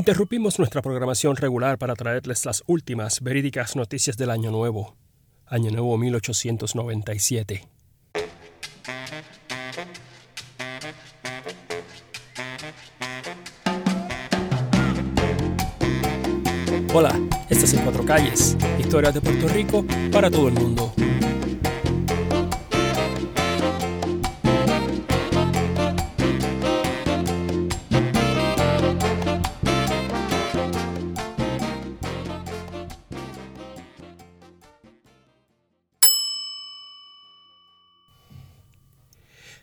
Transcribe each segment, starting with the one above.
Interrumpimos nuestra programación regular para traerles las últimas verídicas noticias del Año Nuevo, Año Nuevo 1897. Hola, este es En Cuatro Calles, historias de Puerto Rico para todo el mundo.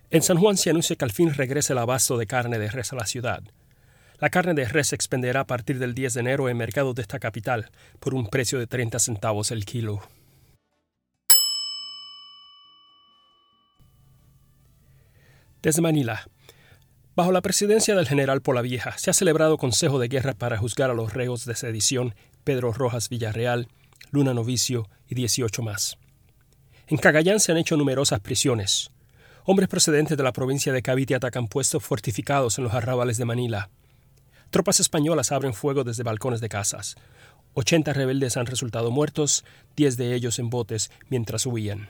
En San Juan se anuncia que al fin regrese el abasto de carne de res a la ciudad. La carne de res se expenderá a partir del 10 de enero en mercados de esta capital por un precio de 30 centavos el kilo. Desde Manila. Bajo la presidencia del general Polavieja se ha celebrado Consejo de Guerra para juzgar a los reos de sedición Pedro Rojas Villarreal, Luna Novicio y 18 más. En Cagayán se han hecho numerosas prisiones. Hombres procedentes de la provincia de Cavite atacan puestos fortificados en los arrabales de Manila. Tropas españolas abren fuego desde balcones de casas. 80 rebeldes han resultado muertos, 10 de ellos en botes mientras huían.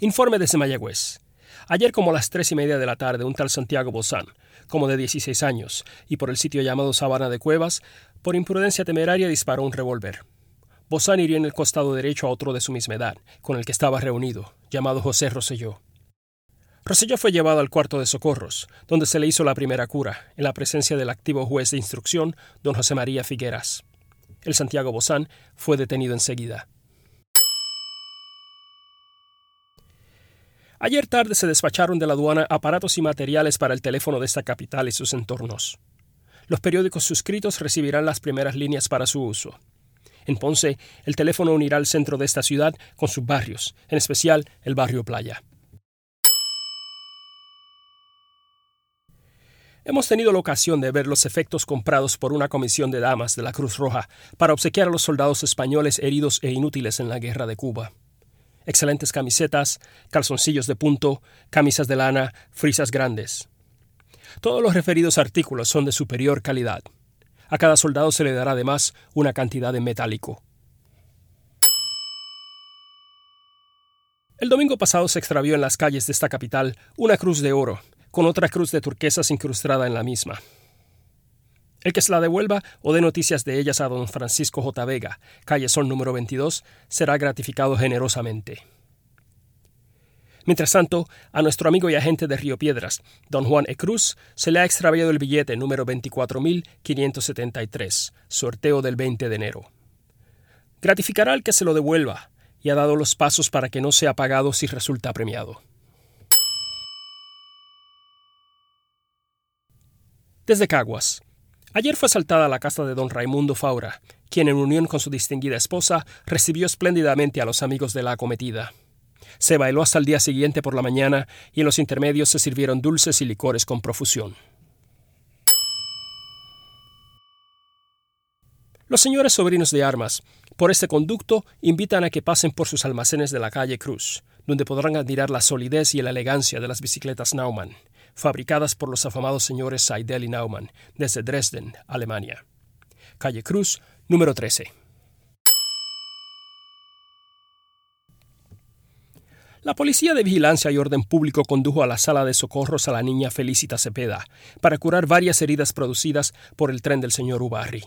Informe desde Mayagüez. Ayer como a las tres y media de la tarde, un tal Santiago Bozán, como de 16 años, y por el sitio llamado Sabana de Cuevas, por imprudencia temeraria disparó un revólver. Bozán hirió en el costado derecho a otro de su misma edad, con el que estaba reunido, llamado José Rosselló. Rosselló fue llevado al cuarto de socorros, donde se le hizo la primera cura, en la presencia del activo juez de instrucción, don José María Figueras. El Santiago Bozán fue detenido enseguida. Ayer tarde se despacharon de la aduana aparatos y materiales para el teléfono de esta capital y sus entornos. Los periódicos suscritos recibirán las primeras líneas para su uso. En Ponce, el teléfono unirá el centro de esta ciudad con sus barrios, en especial el barrio Playa. Hemos tenido la ocasión de ver los efectos comprados por una comisión de damas de la Cruz Roja para obsequiar a los soldados españoles heridos e inútiles en la guerra de Cuba. Excelentes camisetas, calzoncillos de punto, camisas de lana, frisas grandes. Todos los referidos artículos son de superior calidad. A cada soldado se le dará además una cantidad de metálico. El domingo pasado se extravió en las calles de esta capital una cruz de oro, con otra cruz de turquesas incrustada en la misma. El que se la devuelva o dé noticias de ellas a don Francisco J. Vega, calle Sol número 22, será gratificado generosamente. Mientras tanto, a nuestro amigo y agente de Río Piedras, don Juan E. Cruz, se le ha extraviado el billete número 24.573, sorteo del 20 de enero. Gratificará al que se lo devuelva y ha dado los pasos para que no sea pagado si resulta premiado. Desde Caguas. Ayer fue asaltada la casa de don Raimundo Faura, quien en unión con su distinguida esposa recibió espléndidamente a los amigos de la acometida. Se bailó hasta el día siguiente por la mañana y en los intermedios se sirvieron dulces y licores con profusión. Los señores sobrinos de armas, por este conducto, invitan a que pasen por sus almacenes de la calle Cruz, donde podrán admirar la solidez y la elegancia de las bicicletas Naumann, fabricadas por los afamados señores Seidel y Naumann, desde Dresden, Alemania. Calle Cruz, número 13. La Policía de Vigilancia y Orden Público condujo a la sala de socorros a la niña Felicita Cepeda para curar varias heridas producidas por el tren del señor Ubarri.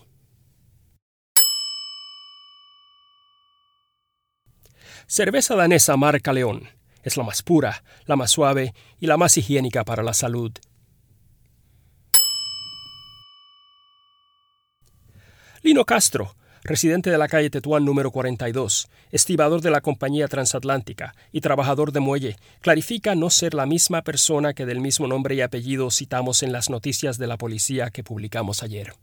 Cerveza danesa marca León. Es la más pura, la más suave y la más higiénica para la salud. Lino Castro, residente de la calle Tetuán número 42, estibador de la compañía transatlántica y trabajador de muelle, clarifica no ser la misma persona que del mismo nombre y apellido citamos en las noticias de la policía que publicamos ayer.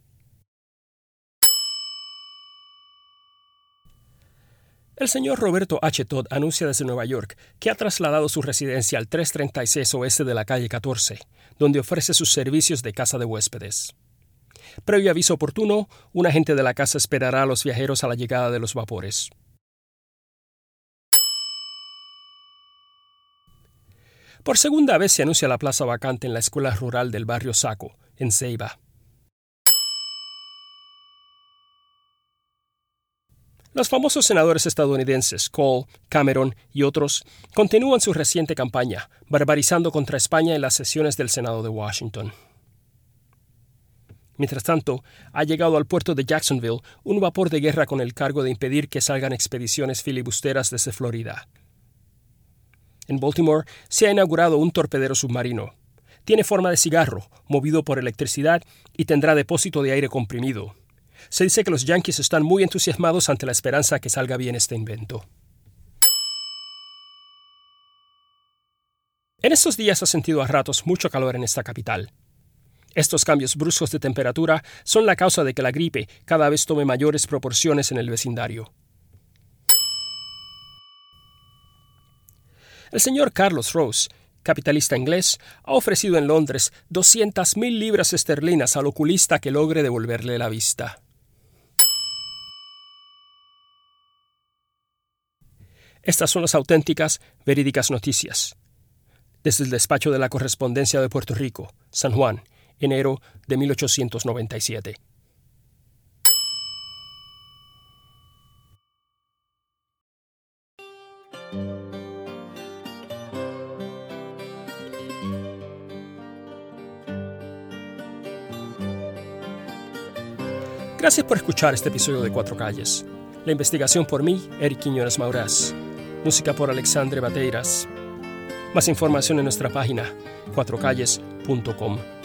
El señor Roberto H. Todd anuncia desde Nueva York que ha trasladado su residencia al 336 oeste de la calle 14, donde ofrece sus servicios de casa de huéspedes. Previo aviso oportuno, un agente de la casa esperará a los viajeros a la llegada de los vapores. Por segunda vez se anuncia la plaza vacante en la escuela rural del barrio Saco, en Ceiba. Los famosos senadores estadounidenses Cole, Cameron y otros continúan su reciente campaña, barbarizando contra España en las sesiones del Senado de Washington. Mientras tanto, ha llegado al puerto de Jacksonville un vapor de guerra con el cargo de impedir que salgan expediciones filibusteras desde Florida. En Baltimore se ha inaugurado un torpedero submarino. Tiene forma de cigarro, movido por electricidad y tendrá depósito de aire comprimido. Se dice que los Yankees están muy entusiasmados ante la esperanza que salga bien este invento. En estos días ha sentido a ratos mucho calor en esta capital. Estos cambios bruscos de temperatura son la causa de que la gripe cada vez tome mayores proporciones en el vecindario. El señor Carlos Rose, capitalista inglés, ha ofrecido en Londres 200.000 libras esterlinas al oculista que logre devolverle la vista. Estas son las auténticas, verídicas noticias. Desde el despacho de la correspondencia de Puerto Rico, San Juan, enero de 1897. Gracias por escuchar este episodio de Cuatro Calles. La investigación por mí, Eric Quiñones Maurás. Música por Alexandre Bateiras. Más información en nuestra página cuatrocalles.com.